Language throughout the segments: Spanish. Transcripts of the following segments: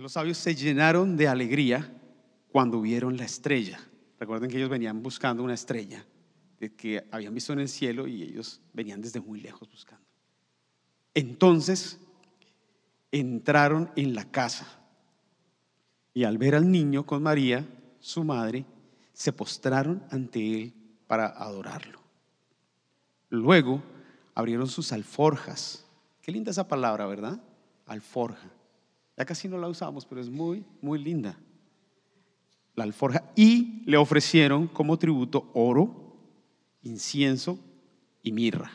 Los sabios se llenaron de alegría cuando vieron la estrella. Recuerden que ellos venían buscando una estrella que habían visto en el cielo y ellos venían desde muy lejos buscando. Entonces entraron en la casa y al ver al niño con María, su madre, se postraron ante él para adorarlo. Luego abrieron sus alforjas. Qué linda esa palabra, ¿verdad? Alforja. Casi no la usamos, pero es muy, muy linda. La alforja. Y le ofrecieron como tributo oro, incienso y mirra.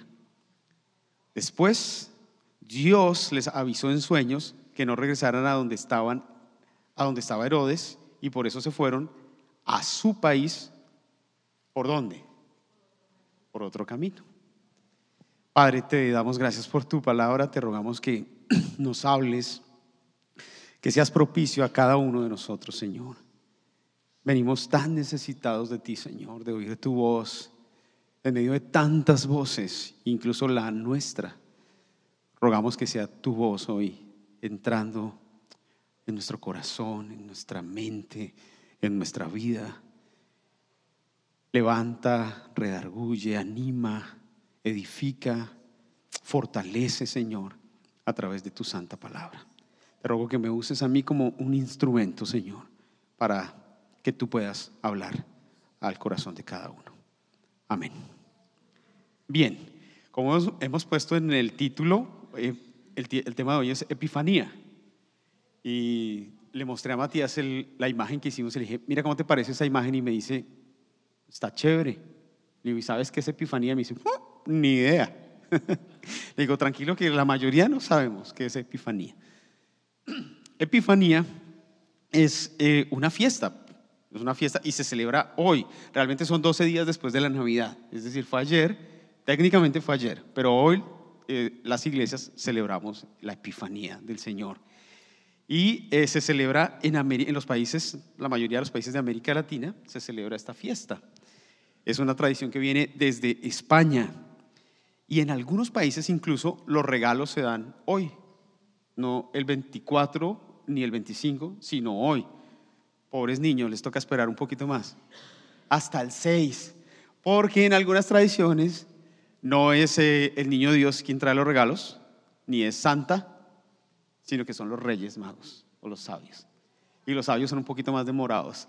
Después, Dios les avisó en sueños que no regresaran a donde estaban, a donde estaba Herodes, y por eso se fueron a su país. ¿Por dónde? Por otro camino. Padre, te damos gracias por tu palabra, te rogamos que nos hables, que seas propicio a cada uno de nosotros, Señor. Venimos tan necesitados de ti, Señor, de oír tu voz en medio de tantas voces, incluso la nuestra. Rogamos que sea tu voz hoy entrando en nuestro corazón, en nuestra mente, en nuestra vida. Levanta, redarguye, anima, edifica, fortalece, Señor, a través de tu santa palabra. Te ruego que me uses a mí como un instrumento, Señor, para que tú puedas hablar al corazón de cada uno. Amén. Bien, como hemos puesto en el título, eh, el, tema de hoy es Epifanía. Y le mostré a Matías la imagen que hicimos y le dije, mira cómo te parece esa imagen y me dice, está chévere. Le digo, ¿y sabes qué es Epifanía? Y me dice, ni idea. Le digo, tranquilo que la mayoría no sabemos qué es Epifanía. Epifanía es eh, una fiesta, es una fiesta y se celebra hoy. Realmente son 12 días después de la Navidad, es decir, fue ayer, técnicamente fue ayer, pero hoy eh, las iglesias celebramos la Epifanía del Señor. Y eh, se celebra en, en los países, la mayoría de los países de América Latina, se celebra esta fiesta. Es una tradición que viene desde España. Y en algunos países incluso los regalos se dan hoy, no el 24 ni el 25, sino hoy. Pobres niños, les toca esperar un poquito más, hasta el 6, porque en algunas tradiciones no es eh, el niño Dios quien trae los regalos, ni es Santa, sino que son los reyes magos o los sabios. Y los sabios son un poquito más demorados.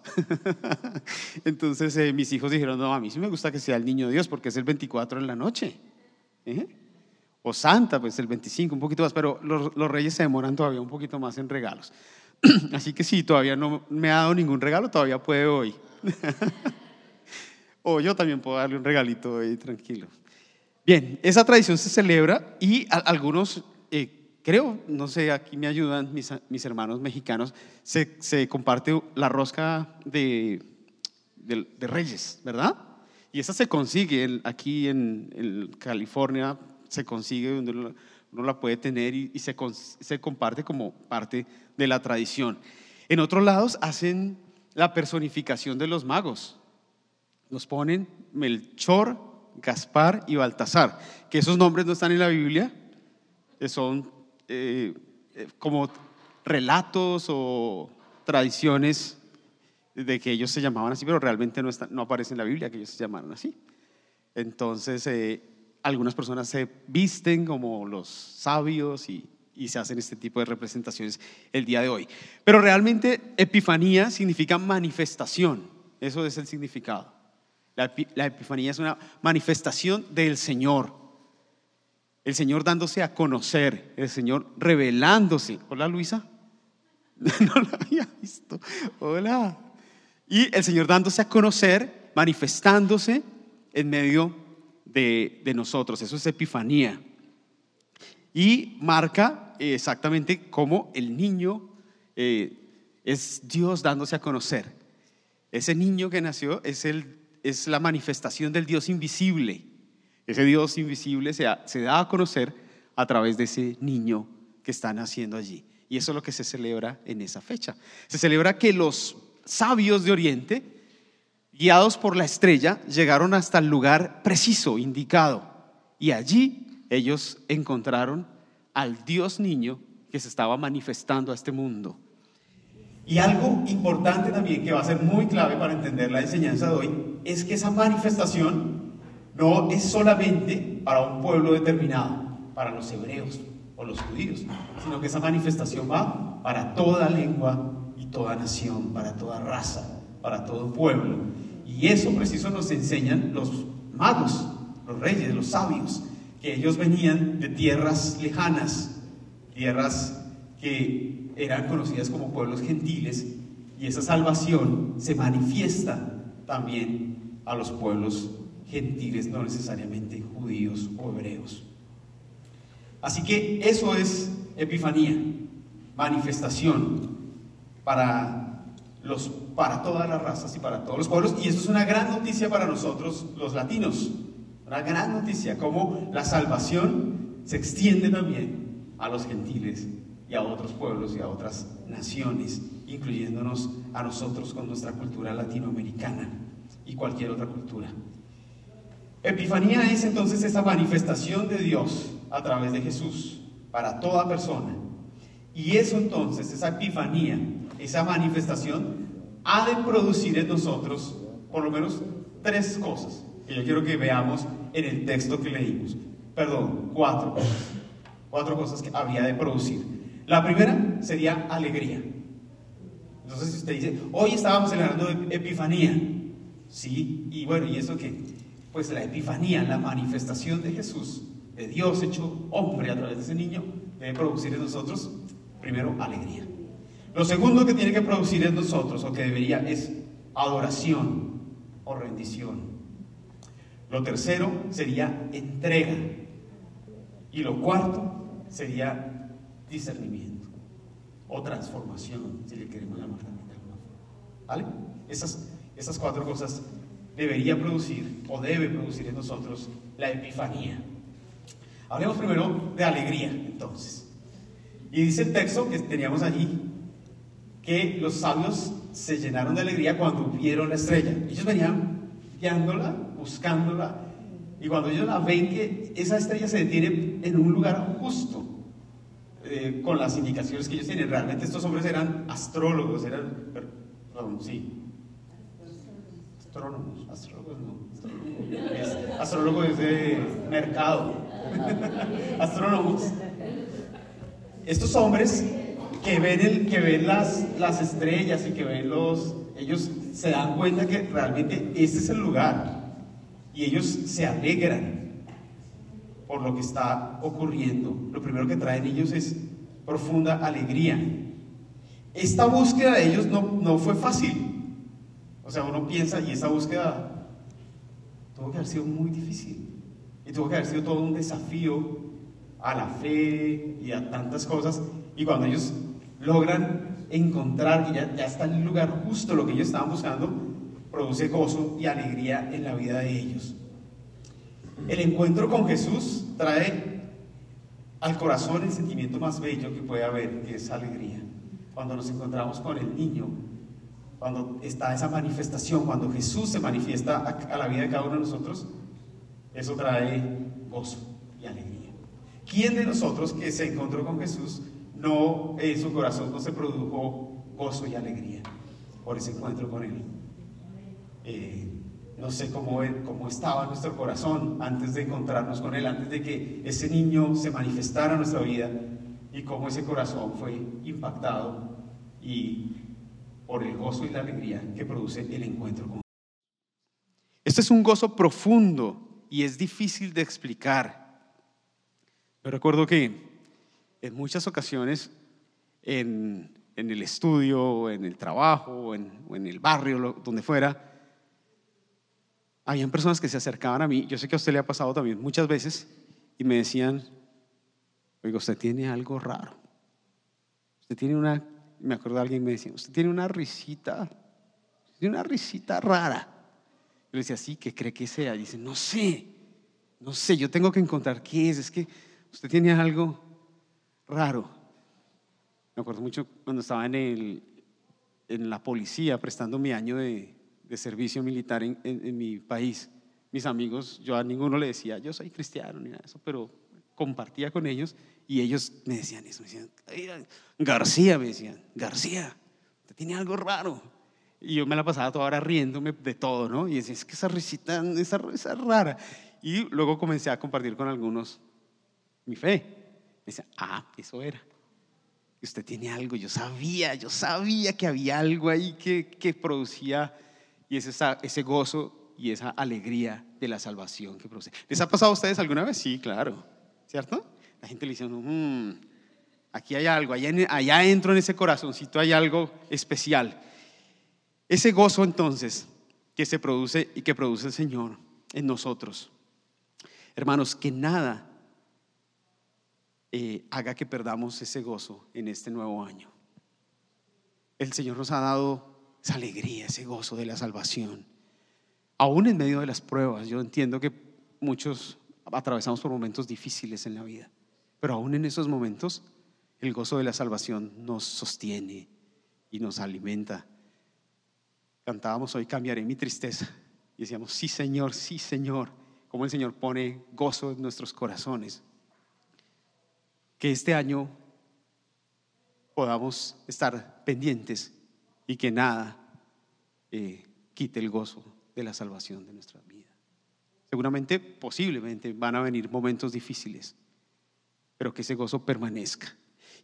Entonces eh, mis hijos dijeron, no, a mí sí me gusta que sea el niño Dios porque es el 24 en la noche. ¿Eh? O Santa, pues el 25, un poquito más, pero los, reyes se demoran todavía un poquito más en regalos. Así que sí, todavía no me ha dado ningún regalo, todavía puede hoy. o yo también puedo darle un regalito hoy, tranquilo. Bien, esa tradición se celebra y algunos, eh, creo, no sé, aquí me ayudan mis, mis hermanos mexicanos, se, se, comparte la rosca de, de Reyes, ¿verdad? Y esa se consigue aquí en, California, se consigue donde uno, la puede tener y, se, se, comparte como parte de la tradición. En otros lados hacen la personificación de los magos. Nos ponen Melchor, Gaspar y Baltasar, que esos nombres no están en la Biblia, son eh, eh, como relatos o tradiciones de que ellos se llamaban así, pero realmente no, no aparece en la Biblia que ellos se llamaran así. Entonces, eh, algunas personas se visten como los sabios y, y, se hacen este tipo de representaciones el día de hoy. Pero realmente Epifanía significa manifestación, eso es el significado. La, la Epifanía es una manifestación del Señor. El Señor dándose a conocer, el Señor revelándose. Hola Luisa. No la había visto. Hola. Y el Señor dándose a conocer, manifestándose en medio de, nosotros. Eso es Epifanía. Y marca exactamente cómo el niño eh, es Dios dándose a conocer. Ese niño que nació es, el, es la manifestación del Dios invisible. Ese Dios invisible se, se da a conocer a través de ese niño que está naciendo allí. Y eso es lo que se celebra en esa fecha. Se celebra que los sabios de Oriente, guiados por la estrella, llegaron hasta el lugar preciso, indicado. Y allí ellos encontraron al Dios niño que se estaba manifestando a este mundo. Y algo importante también que va a ser muy clave para entender la enseñanza de hoy es que esa manifestación no es solamente para un pueblo determinado, para los hebreos o los judíos, sino que esa manifestación va para toda lengua y toda nación, para toda raza, para todo pueblo. Y eso preciso nos enseñan los magos, los reyes, los sabios, que ellos venían de tierras lejanas, tierras que eran conocidas como pueblos gentiles, y esa salvación se manifiesta también a los pueblos gentiles, no necesariamente judíos o hebreos. Así que eso es Epifanía, manifestación para, los, para todas las razas y para todos los pueblos. Y eso es una gran noticia para nosotros los latinos, una gran noticia, como la salvación se extiende también a los gentiles y a otros pueblos y a otras naciones, incluyéndonos a nosotros con nuestra cultura latinoamericana y cualquier otra cultura. Epifanía es entonces esa manifestación de Dios a través de Jesús para toda persona. Y eso entonces, esa epifanía, esa manifestación, ha de producir en nosotros por lo menos tres cosas que yo quiero que veamos en el texto que leímos. Perdón, cuatro cosas. Cuatro cosas que habría de producir. La primera sería alegría. Entonces, si usted dice, hoy estábamos celebrando Epifanía, ¿sí? Y bueno, ¿y eso qué? Pues la Epifanía, la manifestación de Jesús, de Dios hecho hombre a través de ese niño, debe producir en nosotros, primero, alegría. Lo segundo que tiene que producir en nosotros, o que debería, es adoración o rendición. Lo tercero sería entrega. Y lo cuarto sería discernimiento o transformación, si le queremos llamar también ¿Vale? Esas, esas cuatro cosas debería producir o debe producir en nosotros la epifanía. Hablemos primero de alegría, entonces. Y dice el texto que teníamos allí que los sabios se llenaron de alegría cuando vieron la estrella. Ellos venían guiándola, buscándola, y cuando ellos la ven que esa estrella se detiene en un lugar justo, eh, con las indicaciones que ellos tienen. Realmente estos hombres eran astrólogos, eran, perdón, sí. Astrónomos, astrólogos no. Es, astrólogo es de mercado. Astrónomos. Estos hombres que ven, el, que ven las, las estrellas y que ven los... Ellos se dan cuenta que realmente este es el lugar. Y ellos se alegran por lo que está ocurriendo. Lo primero que traen ellos es profunda alegría. Esta búsqueda de ellos no, no fue fácil. O sea, uno piensa, y esa búsqueda tuvo que haber sido muy difícil. Y tuvo que haber sido todo un desafío a la fe y a tantas cosas. Y cuando ellos logran encontrar que ya, está en el lugar justo lo que ellos estaban buscando, produce gozo y alegría en la vida de ellos. El encuentro con Jesús trae al corazón el sentimiento más bello que puede haber, que es alegría. Cuando nos encontramos con el niño, cuando está esa manifestación, cuando Jesús se manifiesta a, la vida de cada uno de nosotros, eso trae gozo y alegría. ¿Quién de nosotros que se encontró con Jesús no en su corazón no se produjo gozo y alegría por ese encuentro con él? Eh, no sé cómo, cómo estaba nuestro corazón antes de encontrarnos con Él, antes de que ese niño se manifestara en nuestra vida y cómo ese corazón fue impactado y por el gozo y la alegría que produce el encuentro con Él. Este es un gozo profundo y es difícil de explicar. Yo recuerdo que en muchas ocasiones en, el estudio, en el trabajo, en, o en el barrio, donde fuera, habían personas que se acercaban a mí, yo sé que a usted le ha pasado también muchas veces, y me decían, oiga, usted tiene algo raro. Usted tiene una, me acuerdo alguien me decía, usted tiene una risita, tiene una risita rara. Yo le decía, sí, ¿qué cree que sea? Dice, no sé, no sé, yo tengo que encontrar qué es, es que usted tiene algo raro. Me acuerdo mucho cuando estaba en, el, en la policía prestando mi año de, de servicio militar en, mi país. Mis amigos, yo a ninguno le decía, yo soy cristiano ni nada de eso, pero compartía con ellos y ellos me decían eso, me decían, García, me decían, García, tiene algo raro. Y yo me la pasaba toda hora riéndome de todo, ¿no? Y decía, es que esa risita, esa rara. Y luego comencé a compartir con algunos mi fe. Decía, ah, eso era. Usted tiene algo, yo sabía, yo sabía que había algo ahí que, que producía y es esa, ese gozo y esa alegría de la salvación que produce. ¿Les ha pasado a ustedes alguna vez? Sí, claro, ¿cierto? La gente le dice, mmm, aquí hay algo, allá, allá entro en ese corazoncito, hay algo especial. Ese gozo entonces que se produce y que produce el Señor en nosotros. Hermanos, que nada eh, haga que perdamos ese gozo en este nuevo año. El Señor nos ha dado esa alegría, ese gozo de la salvación. Aún en medio de las pruebas, yo entiendo que muchos atravesamos por momentos difíciles en la vida, pero aún en esos momentos el gozo de la salvación nos sostiene y nos alimenta. Cantábamos hoy, cambiaré mi tristeza. Y decíamos, sí Señor, sí Señor, como el Señor pone gozo en nuestros corazones. Que este año podamos estar pendientes y que nada eh, quite el gozo de la salvación de nuestra vida. Seguramente, posiblemente, van a venir momentos difíciles, pero que ese gozo permanezca.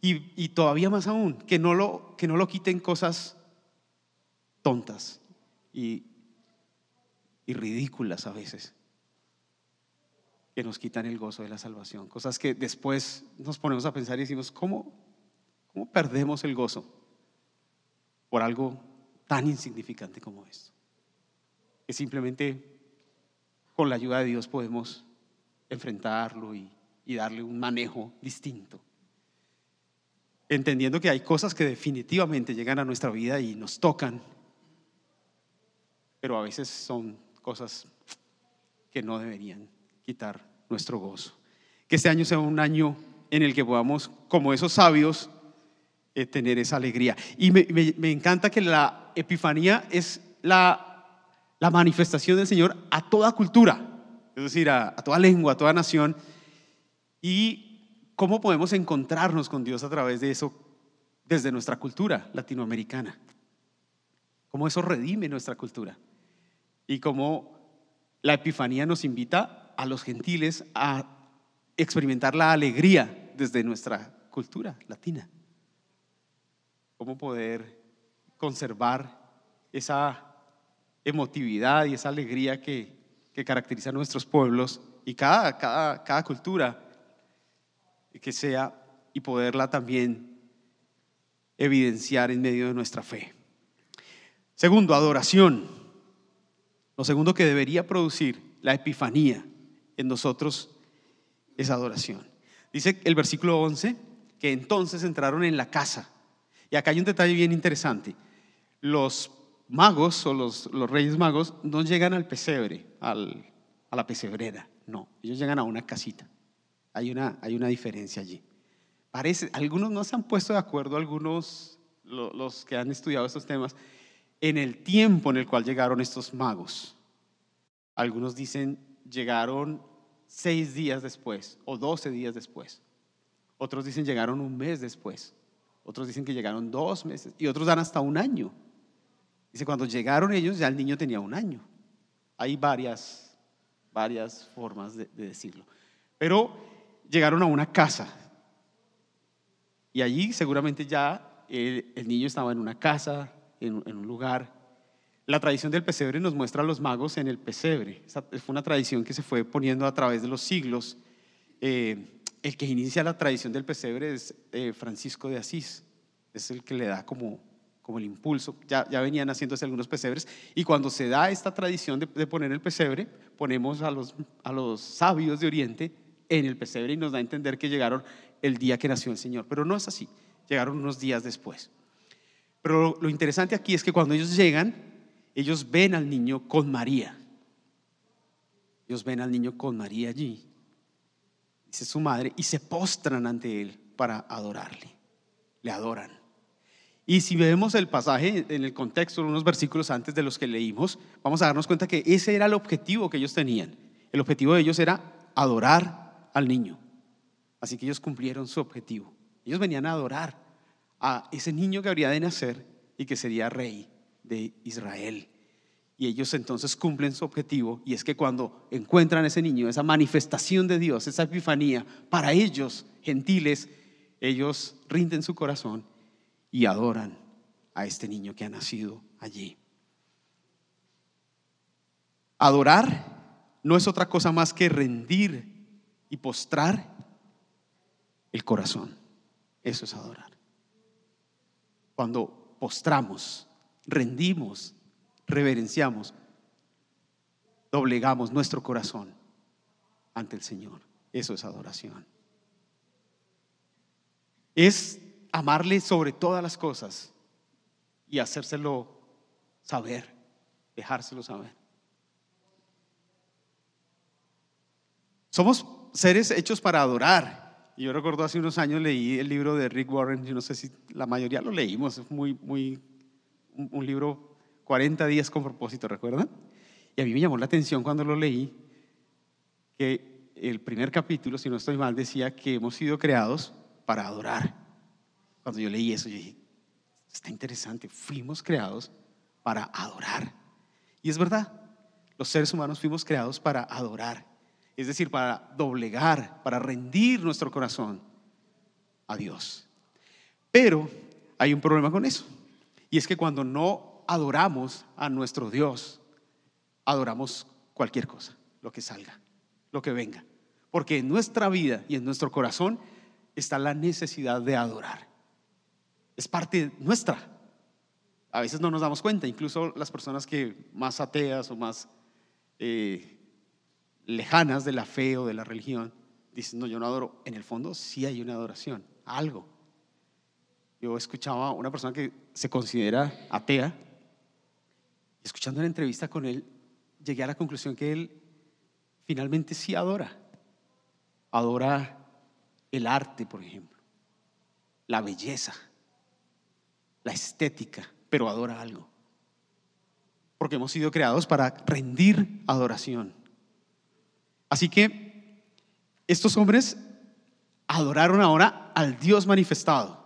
Y, todavía más aún, que no, lo, que no lo quiten cosas tontas y, y ridículas a veces, que nos quitan el gozo de la salvación. Cosas que después nos ponemos a pensar y decimos, ¿cómo, cómo perdemos el gozo por algo tan insignificante como esto? Que simplemente con la ayuda de Dios podemos enfrentarlo y, y darle un manejo distinto entendiendo que hay cosas que definitivamente llegan a nuestra vida y nos tocan, pero a veces son cosas que no deberían quitar nuestro gozo. Que este año sea un año en el que podamos, como esos sabios, eh, tener esa alegría. Y me, encanta que la Epifanía es la, la, manifestación del Señor a toda cultura, es decir, a, a toda lengua, a toda nación. Y ¿Cómo podemos encontrarnos con Dios a través de eso desde nuestra cultura latinoamericana? ¿Cómo eso redime nuestra cultura? Y cómo la Epifanía nos invita a los gentiles a experimentar la alegría desde nuestra cultura latina. Cómo poder conservar esa emotividad y esa alegría que, caracteriza a nuestros pueblos y cada, cada, cada cultura que sea y poderla también evidenciar en medio de nuestra fe. Segundo, adoración. Lo segundo que debería producir la epifanía en nosotros es adoración. Dice el versículo 11 que entonces entraron en la casa. Y acá hay un detalle bien interesante. Los magos o los, reyes magos no llegan al pesebre, a la pesebrera, no, ellos llegan a una casita. Hay una, hay una diferencia allí. Parece, algunos no se han puesto de acuerdo, algunos, los que han estudiado estos temas, en el tiempo en el cual llegaron estos magos. Algunos dicen llegaron seis días después o doce días después. Otros dicen llegaron un mes después. Otros dicen que llegaron dos meses y otros dan hasta un año. Dice, cuando llegaron ellos ya el niño tenía un año. Hay varias, varias formas de, de decirlo. Pero llegaron a una casa. Y allí seguramente ya el, niño estaba en una casa, en, un lugar. La tradición del pesebre nos muestra a los magos en el pesebre. fue una tradición que se fue poniendo a través de los siglos. Eh, el que inicia la tradición del pesebre es eh, Francisco de Asís. Es el que le da como, como el impulso. Ya, ya venían haciéndose algunos pesebres. Y cuando se da esta tradición de, de poner el pesebre, ponemos a los, a los sabios de Oriente en el pesebre y nos da a entender que llegaron el día que nació el Señor. Pero no es así, llegaron unos días después. Pero lo interesante aquí es que cuando ellos llegan, ellos ven al niño con María. Ellos ven al niño con María allí, dice su madre, y se postran ante él para adorarle. Le adoran. Y si vemos el pasaje en el contexto, unos versículos antes de los que leímos, vamos a darnos cuenta que ese era el objetivo que ellos tenían. El objetivo de ellos era adorar al niño. Así que ellos cumplieron su objetivo. Ellos venían a adorar a ese niño que habría de nacer y que sería rey de Israel. Y ellos entonces cumplen su objetivo y es que cuando encuentran a ese niño, esa manifestación de Dios, esa epifanía, para ellos, gentiles, ellos rinden su corazón y adoran a este niño que ha nacido allí. Adorar no es otra cosa más que rendir y postrar el corazón. Eso es adorar. Cuando postramos, rendimos, reverenciamos, doblegamos nuestro corazón ante el Señor. Eso es adoración. Es amarle sobre todas las cosas y hacérselo saber, dejárselo saber. Somos seres hechos para adorar. Yo recuerdo hace unos años leí el libro de Rick Warren, yo no sé si la mayoría lo leímos, es muy, muy, un libro 40 días con propósito, ¿recuerdan? Y a mí me llamó la atención cuando lo leí que el primer capítulo, si no estoy mal, decía que hemos sido creados para adorar. Cuando yo leí eso, dije, está interesante, fuimos creados para adorar. Y es verdad, los seres humanos fuimos creados para adorar, es decir, para doblegar, para rendir nuestro corazón a Dios. Pero hay un problema con eso, y es que cuando no adoramos a nuestro Dios, adoramos cualquier cosa, lo que salga, lo que venga. Porque en nuestra vida y en nuestro corazón está la necesidad de adorar. Es parte nuestra. A veces no nos damos cuenta, incluso las personas que más ateas o más eh, lejanas de la fe o de la religión, dicen, no, yo no adoro. En el fondo sí hay una adoración, algo. Yo escuchaba a una persona que se considera atea escuchando una entrevista con él, llegué a la conclusión que él finalmente sí adora. Adora el arte, por ejemplo, la belleza, la estética, pero adora algo. Porque hemos sido creados para rendir adoración. Así que estos hombres adoraron ahora al Dios manifestado.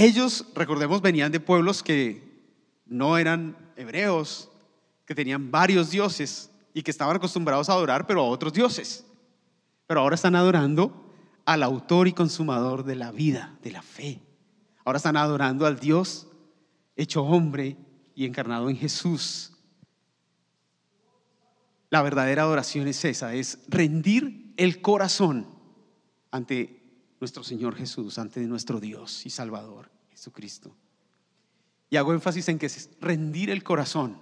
Ellos, recordemos, venían de pueblos que no eran hebreos, que tenían varios dioses y que estaban acostumbrados a adorar, pero a otros dioses. Pero ahora están adorando al autor y consumador de la vida, de la fe. Ahora están adorando al Dios hecho hombre y encarnado en Jesús. La verdadera adoración es esa, es rendir el corazón ante nuestro Señor Jesús, ante nuestro Dios y Salvador, Jesucristo. Y hago énfasis en que es rendir el corazón.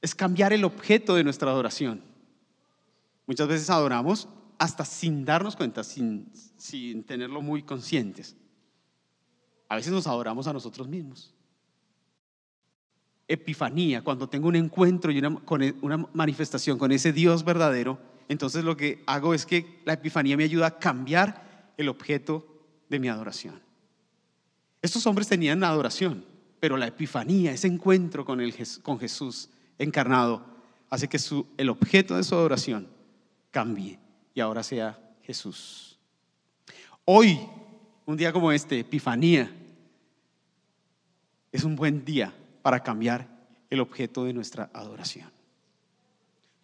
Es cambiar el objeto de nuestra adoración. Muchas veces adoramos hasta sin darnos cuenta, sin, sin tenerlo muy conscientes. A veces nos adoramos a nosotros mismos. Epifanía, cuando tengo un encuentro y una, e, una manifestación con ese Dios verdadero, entonces lo que hago es que la epifanía me ayuda a cambiar el objeto de mi adoración. Estos hombres tenían adoración, pero la epifanía, ese encuentro con, el, con Jesús encarnado, hace que el objeto de su adoración cambie y ahora sea Jesús. Hoy, un día como este, Epifanía, es un buen día para cambiar el objeto de nuestra adoración.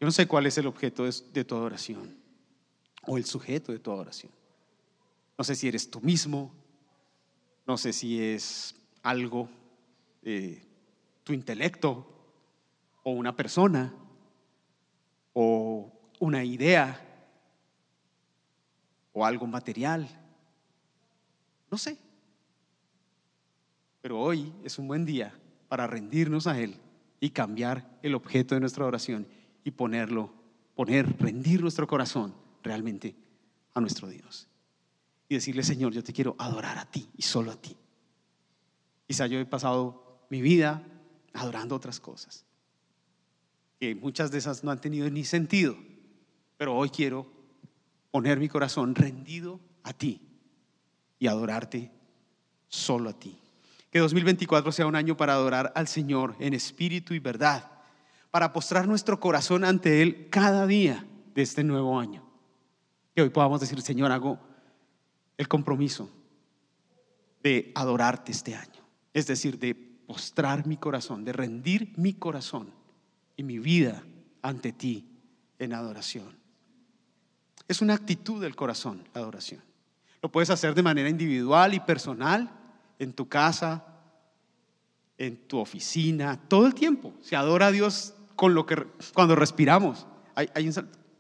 Yo no sé cuál es el objeto de, tu adoración o el sujeto de tu adoración. No sé si eres tú mismo, no sé si es algo, eh, tu intelecto, o una persona, o una idea, o algo material. No sé. Pero hoy es un buen día para rendirnos a Él y cambiar el objeto de nuestra oración y ponerlo, poner, rendir nuestro corazón realmente a nuestro Dios y decirle, Señor, yo te quiero adorar a ti y solo a ti. Quizá yo he pasado mi vida adorando otras cosas, que muchas de esas no han tenido ni sentido, pero hoy quiero poner mi corazón rendido a ti y adorarte solo a ti. Que 2024 sea un año para adorar al Señor en espíritu y verdad, para postrar nuestro corazón ante Él cada día de este nuevo año. Que hoy podamos decir, Señor, hago el compromiso de adorarte este año. es decir, de postrar mi corazón, de rendir mi corazón y mi vida ante ti en adoración. Es una actitud del corazón, la adoración. Lo puedes hacer de manera individual y personal, en tu casa, en tu oficina, todo el tiempo. Se adora a Dios con lo que cuando respiramos. Hay,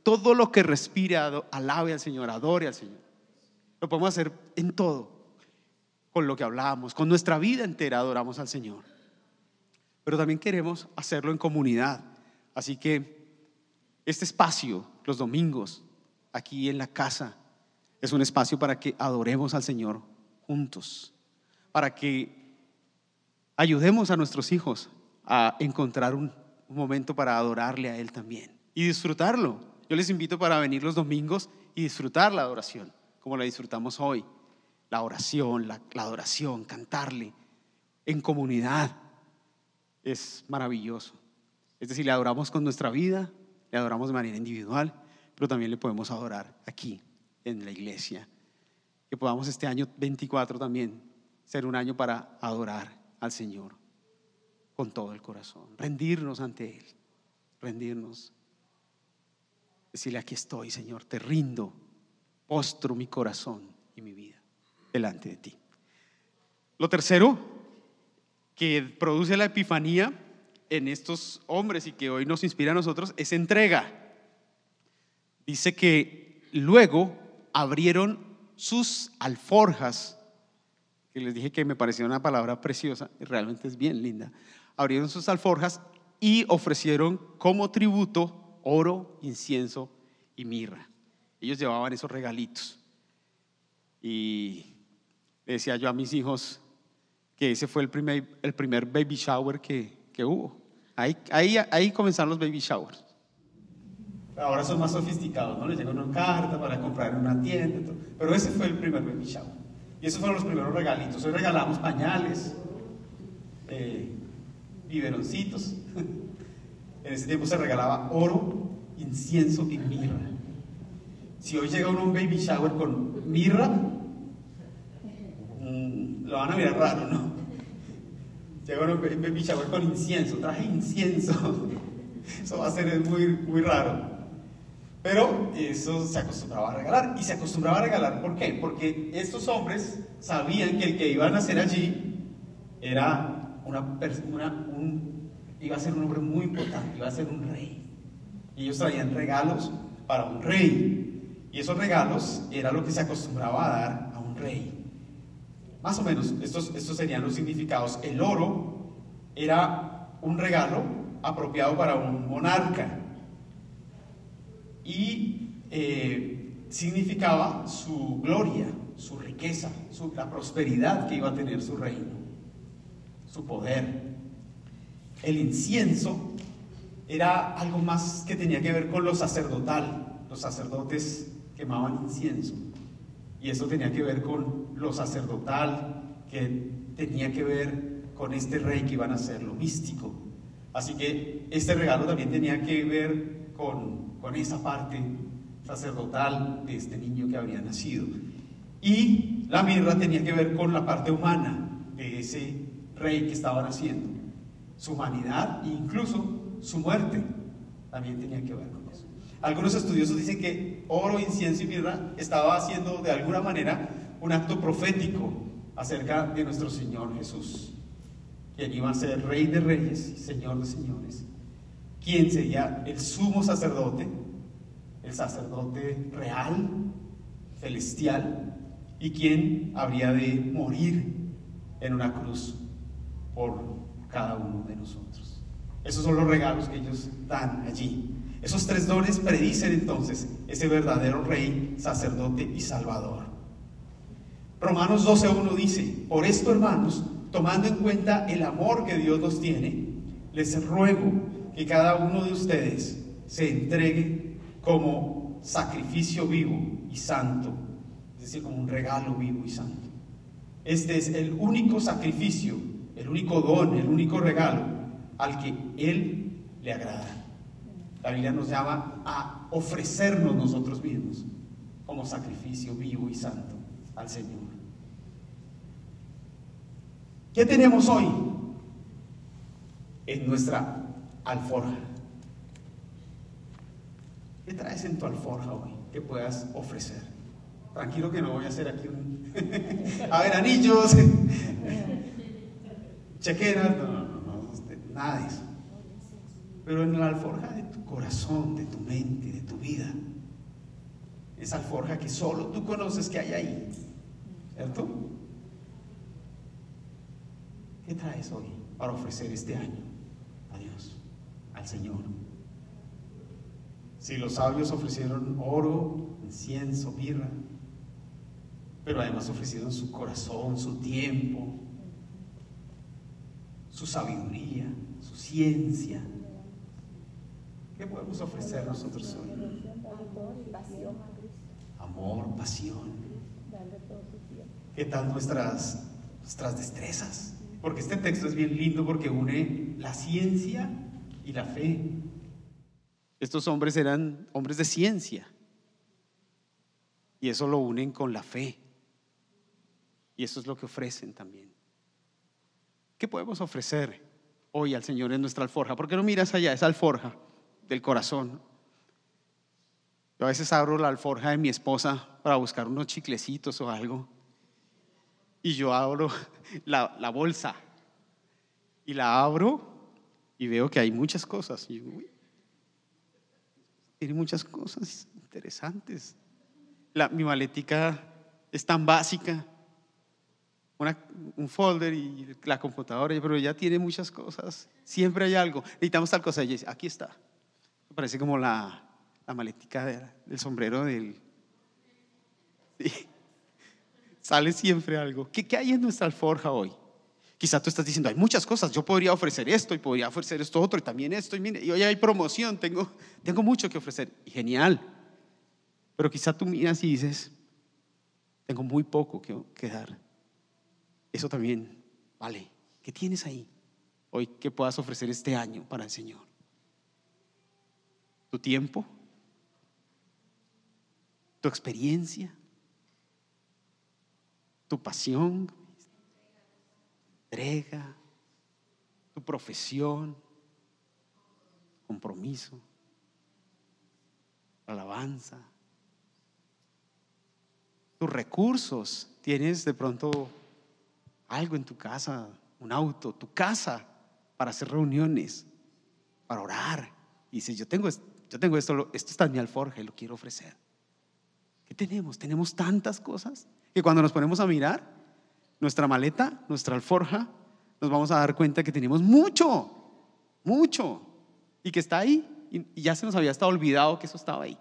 todo lo que respire, alabe al Señor, adore al Señor. Lo podemos hacer en todo, con lo que hablamos, con nuestra vida entera adoramos al Señor. Pero también queremos hacerlo en comunidad. Así que este espacio, los domingos, aquí en la casa, es un espacio para que adoremos al Señor juntos, para que ayudemos a nuestros hijos a encontrar un, momento para adorarle a Él también y disfrutarlo. Yo les invito para venir los domingos y disfrutar la adoración, como la disfrutamos hoy. La oración, la, la adoración, cantarle en comunidad es maravilloso. Es decir, le adoramos con nuestra vida, le adoramos de manera individual, pero también le podemos adorar aquí, en la iglesia. Que podamos este año 24 también ser un año para adorar al Señor con todo el corazón, rendirnos ante Él, rendirnos. Decirle, aquí estoy, Señor, te rindo, postro mi corazón y mi vida delante de ti. Lo tercero que produce la epifanía en estos hombres y que hoy nos inspira a nosotros es entrega. Dice que luego abrieron sus alforjas, que les dije que me parecía una palabra preciosa, y realmente es bien linda. Abrieron sus alforjas y ofrecieron como tributo oro, incienso y mirra. Ellos llevaban esos regalitos. Y decía yo a mis hijos que ese fue el primer, el primer baby shower que, que hubo. Ahí, ahí, ahí comenzaron los baby showers. Ahora son más sofisticados, ¿no? Les llega una carta para comprar en una tienda, pero ese fue el primer baby shower. Y esos fueron los primeros regalitos. Hoy regalamos pañales, eh, biberoncitos. en ese tiempo se regalaba oro, incienso y mirra. Si hoy llega uno un baby shower con mirra, mm, lo van a mirar raro, ¿no? Llega uno un baby shower con incienso, traje incienso. Eso va a ser muy, muy raro. Pero eso se acostumbraba a regalar. Y se acostumbraba a regalar, ¿por qué? Porque estos hombres sabían que el que iban a hacer allí era una persona, un, iba a ser un hombre muy importante, iba a ser un rey. Y ellos traían regalos para un rey. Y esos regalos era lo que se acostumbraba a dar a un rey. Más o menos, estos, estos serían los significados. El oro era un regalo apropiado para un monarca y eh, significaba su gloria, su riqueza, la prosperidad que iba a tener su reino, su poder. El incienso era algo más que tenía que ver con lo sacerdotal. Los sacerdotes quemaban incienso. Y eso tenía que ver con lo sacerdotal, que tenía que ver con este rey que iban a ser, lo místico. Así que este regalo también tenía que ver con con esa parte sacerdotal de este niño que había nacido. Y la mirra tenía que ver con la parte humana de ese rey que estaba naciendo. Su humanidad e incluso su muerte también tenía que ver con eso. Algunos estudiosos dicen que oro, incienso y mirra estaba haciendo de alguna manera un acto profético acerca de nuestro Señor Jesús, quien iba a ser rey de reyes señor de señores ¿Quién sería el sumo sacerdote, el sacerdote real, celestial, y quién habría de morir en una cruz por cada uno de nosotros. Esos son los regalos que ellos dan allí. Esos tres dones predicen entonces ese verdadero rey, sacerdote y salvador. Romanos 12.1 dice, por esto hermanos, tomando en cuenta el amor que Dios nos tiene, les ruego que cada uno de ustedes se entregue como sacrificio vivo y santo, es decir, como un regalo vivo y santo. Este es el único sacrificio, el único don, el único regalo al que Él le agrada. La Biblia nos llama a ofrecernos nosotros mismos como sacrificio vivo y santo al Señor. ¿Qué tenemos hoy? En nuestra alforja. ¿Qué traes en tu alforja hoy que puedas ofrecer? Tranquilo que no voy a hacer aquí un... a ver, anillos, chequeras, no, no, no, nada de eso. Pero en la alforja de tu corazón, de tu mente, de tu vida, esa alforja que solo tú conoces que hay ahí, ¿cierto? ¿Qué traes hoy para ofrecer este año a Dios, al Señor? Si los sabios ofrecieron oro, incienso, mirra, pero además ofrecieron su corazón, su tiempo, su sabiduría, su ciencia. ¿Qué podemos ofrecer nosotros hoy? Amor, pasión. ¿Qué tal nuestras, nuestras destrezas? Porque este texto es bien lindo porque une la ciencia y la fe. Estos hombres eran hombres de ciencia. Y eso lo unen con la fe. Y eso es lo que ofrecen también. ¿Qué podemos ofrecer hoy al Señor en nuestra alforja? ¿Por qué no miras allá, esa alforja del corazón? Yo a veces abro la alforja de mi esposa para buscar unos chiclecitos o algo. Y yo abro la, bolsa y la abro y veo que hay muchas cosas. Y tiene muchas cosas interesantes. Mi maletica es tan básica. Un folder y la computadora, pero ya tiene muchas cosas. Siempre hay algo. Necesitamos tal cosa. Y aquí está. Parece como la, la maletica del sombrero del... Sale siempre algo. ¿Qué, ¿Qué hay en nuestra alforja hoy? Quizá tú estás diciendo, hay muchas cosas, yo podría ofrecer esto y podría ofrecer esto otro y también esto y mire, y hoy hay promoción, tengo, tengo mucho que ofrecer. Genial. Pero quizá tú miras y dices, tengo muy poco que dar. Eso también vale. ¿Qué tienes ahí hoy que puedas ofrecer este año para el Señor? ¿Tu tiempo? ¿Tu experiencia? ¿Tu pasión? entrega, tu profesión, compromiso, alabanza, tus recursos. Tienes de pronto algo en tu casa, un auto, tu casa para hacer reuniones, para orar. Y dices, yo tengo, yo tengo esto, esto está en mi alforja y lo quiero ofrecer. ¿Qué tenemos? Tenemos tantas cosas que cuando nos ponemos a mirar, nuestra maleta, nuestra alforja, nos vamos a dar cuenta que tenemos mucho, mucho, y que está ahí, y ya se nos había estado olvidado que eso estaba ahí.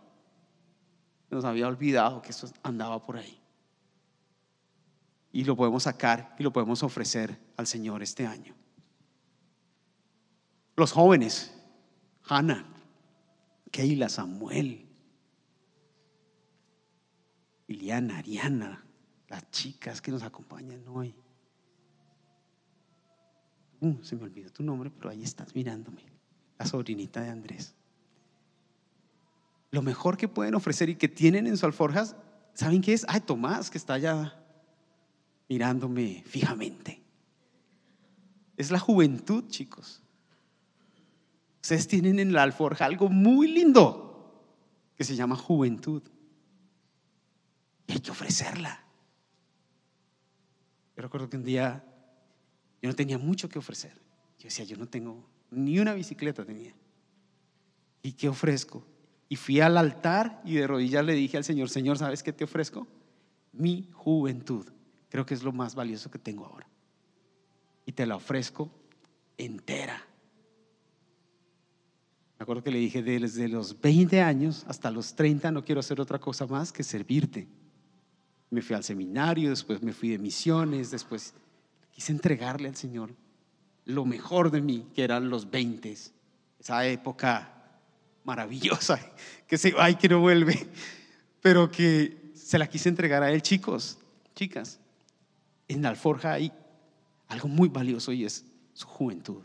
Se nos había olvidado que eso andaba por ahí. Y lo podemos sacar y lo podemos ofrecer al Señor este año. Los jóvenes, Hannah, Keila, Samuel, Iliana, Ariana, las chicas que nos acompañan hoy. Uh, se me olvidó tu nombre, pero ahí estás mirándome. La sobrinita de Andrés. Lo mejor que pueden ofrecer y que tienen en su alforjas, ¿saben qué es? Ay, Tomás, que está allá mirándome fijamente. Es la juventud, chicos. Ustedes tienen en la alforja algo muy lindo que se llama juventud. Y hay que ofrecerla. Yo recuerdo que un día yo no tenía mucho que ofrecer. Yo decía, yo no tengo ni una bicicleta tenía. ¿Y qué ofrezco? Y fui al altar y de rodillas le dije al Señor, Señor, ¿sabes qué te ofrezco? Mi juventud. Creo que es lo más valioso que tengo ahora. Y te la ofrezco entera. Me acuerdo que le dije, desde los 20 años hasta los 30 no quiero hacer otra cosa más que servirte me fui al seminario, después me fui de misiones, después quise entregarle al Señor lo mejor de mí, que eran los 20, esa época maravillosa, que se va y que no vuelve, pero que se la quise entregar a Él, chicos, chicas. En la alforja hay algo muy valioso y es su juventud,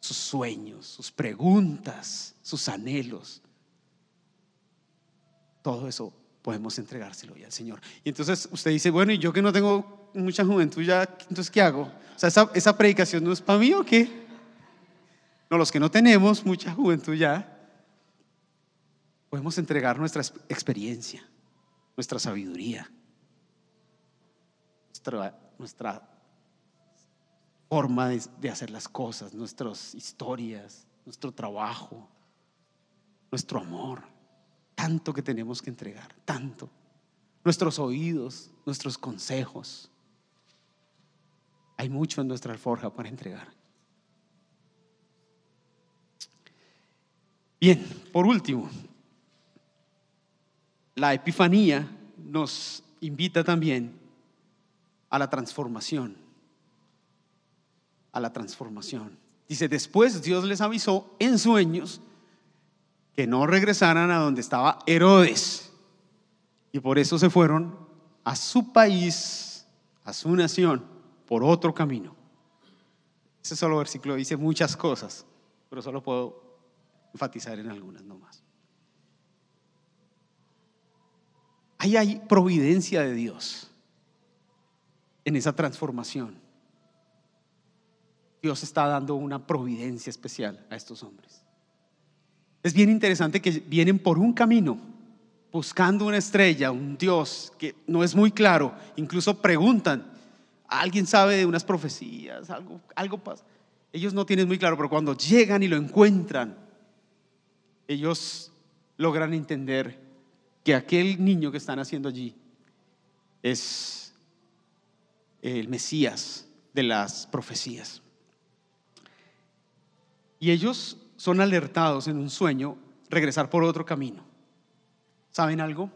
sus sueños, sus preguntas, sus anhelos. Todo eso podemos entregárselo ya al Señor. Y entonces usted dice, bueno, y yo que no tengo mucha juventud ya, entonces ¿qué hago? O sea, esa, esa predicación no es para mí o qué? No, los que no tenemos mucha juventud ya, podemos entregar nuestra experiencia, nuestra sabiduría, nuestra, forma de, de, hacer las cosas, nuestras historias, nuestro trabajo, nuestro amor. Tanto que tenemos que entregar, tanto. Nuestros oídos, nuestros consejos. Hay mucho en nuestra alforja para entregar. Bien, por último, la Epifanía nos invita también a la transformación, a la transformación. Dice, después Dios les avisó en sueños que no regresaran a donde estaba Herodes. Y por eso se fueron a su país, a su nación, por otro camino. Ese solo versículo dice muchas cosas, pero solo puedo enfatizar en algunas nomás. Ahí hay providencia de Dios en esa transformación. Dios está dando una providencia especial a estos hombres. Es bien interesante que vienen por un camino, buscando una estrella, un Dios que no es muy claro. Incluso preguntan, ¿alguien sabe de unas profecías? Algo, algo pasa. Ellos no tienen muy claro, pero cuando llegan y lo encuentran, ellos logran entender que aquel niño que están haciendo allí es el Mesías de las profecías. Y ellos son alertados en un sueño regresar por otro camino. ¿Saben algo?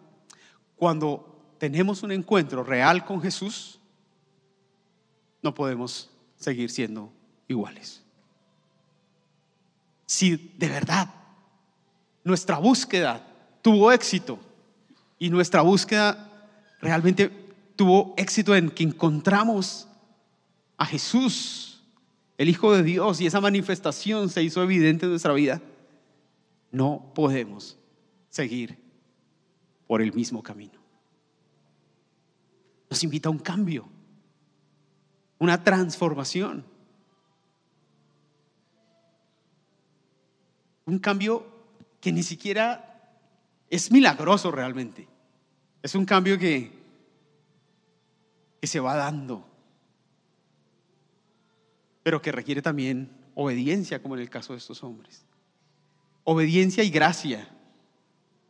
Cuando tenemos un encuentro real con Jesús, no podemos seguir siendo iguales. Si de verdad nuestra búsqueda tuvo éxito y nuestra búsqueda realmente tuvo éxito en que encontramos a Jesús, el Hijo de Dios, y esa manifestación se hizo evidente en nuestra vida, no podemos seguir por el mismo camino. Nos invita a un cambio, una transformación. Un cambio que ni siquiera es milagroso realmente. Es un cambio que, que se va dando, pero que requiere también obediencia, como en el caso de estos hombres. Obediencia y gracia,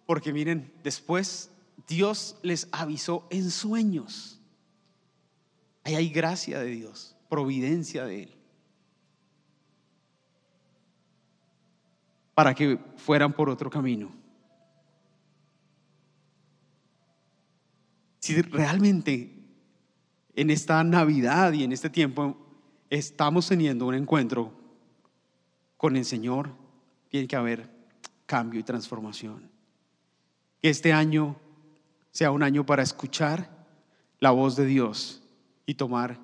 porque miren, después Dios les avisó en sueños. Ahí hay gracia de Dios, providencia de Él. Para que fueran por otro camino. si realmente en esta Navidad y en este tiempo estamos teniendo un encuentro con el Señor, tiene que haber cambio y transformación. Que este año sea un año para escuchar la voz de Dios y tomar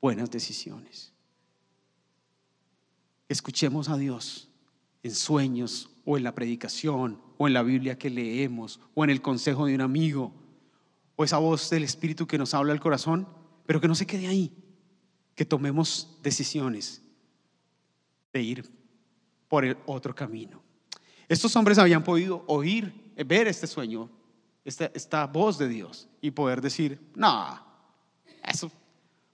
buenas decisiones. Escuchemos a Dios en sueños o en la predicación o en la Biblia que leemos o en el consejo de un amigo o esa voz del Espíritu que nos habla al corazón, pero que no se quede ahí, que tomemos decisiones de ir por el otro camino. Estos hombres habían podido oír, ver este sueño, esta, esta voz de Dios y poder decir, no, eso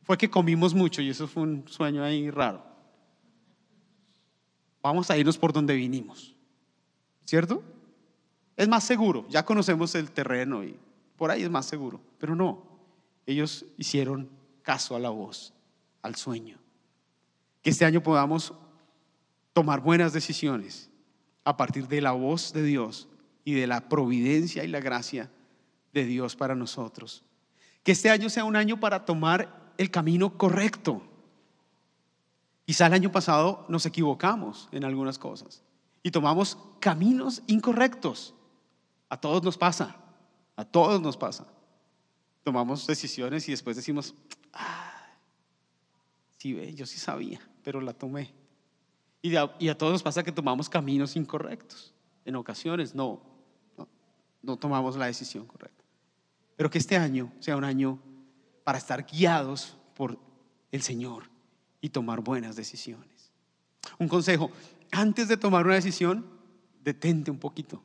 fue que comimos mucho y eso fue un sueño ahí raro. Vamos a irnos por donde vinimos, ¿cierto? Es más seguro, ya conocemos el terreno y por ahí es más seguro. Pero no, ellos hicieron caso a la voz, al sueño. Que este año podamos tomar buenas decisiones a partir de la voz de Dios y de la providencia y la gracia de Dios para nosotros. Que este año sea un año para tomar el camino correcto. Quizá el año pasado nos equivocamos en algunas cosas y tomamos caminos incorrectos. A todos nos pasa. A todos nos pasa. Tomamos decisiones y después decimos, ah, sí, ve, yo sí sabía, pero la tomé. Y, a, todos nos pasa que tomamos caminos incorrectos. En ocasiones no, no, no tomamos la decisión correcta. Pero que este año sea un año para estar guiados por el Señor y tomar buenas decisiones. Un consejo, antes de tomar una decisión, detente un poquito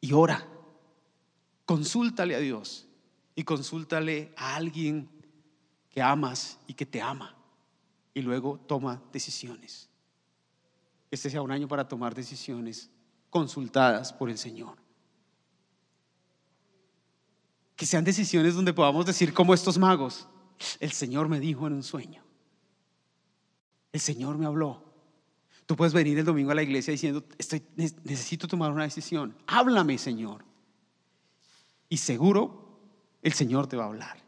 y ora. Consúltale a Dios y consúltale a alguien que amas y que te ama. Y luego toma decisiones. Este sea un año para tomar decisiones consultadas por el Señor. Que sean decisiones donde podamos decir como estos magos, el Señor me dijo en un sueño. El Señor me habló. Tú puedes venir el domingo a la iglesia diciendo, necesito tomar una decisión. Háblame, Señor. Y seguro el Señor te va a hablar.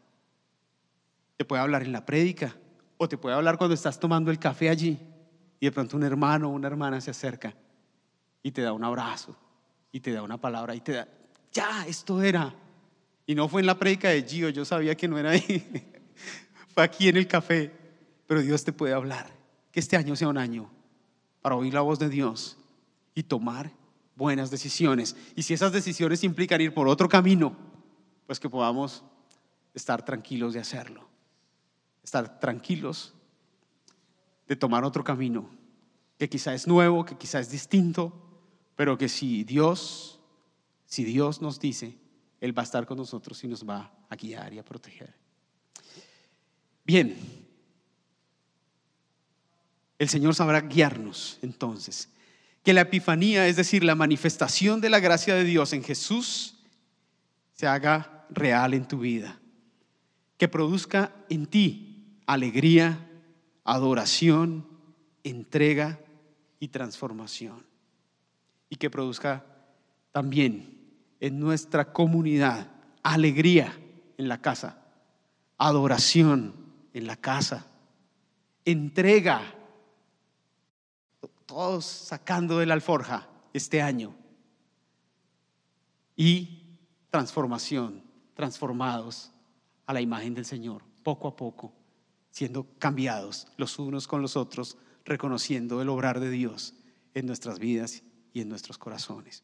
Te puede hablar en la prédica o te puede hablar cuando estás tomando el café allí y de pronto un hermano o una hermana se acerca y te da un abrazo y te da una palabra y te da, ya, esto era. Y no fue en la prédica de Gio, yo sabía que no era ahí. fue aquí en el café. Pero Dios te puede hablar. Que este año sea un año para oír la voz de Dios y tomar buenas decisiones. Y si esas decisiones implican ir por otro camino, pues que podamos estar tranquilos de hacerlo. Estar tranquilos de tomar otro camino, que quizá es nuevo, que quizá es distinto, pero que si Dios, si Dios nos dice, Él va a estar con nosotros y nos va a guiar y a proteger. Bien, el Señor sabrá guiarnos entonces que la epifanía, es decir, la manifestación de la gracia de Dios en Jesús, se haga real en tu vida. Que produzca en ti alegría, adoración, entrega y transformación. Y que produzca también en nuestra comunidad alegría en la casa, adoración en la casa, entrega todos sacando de la alforja este año. Y transformación, transformados a la imagen del Señor, poco a poco, siendo cambiados los unos con los otros, reconociendo el obrar de Dios en nuestras vidas y en nuestros corazones.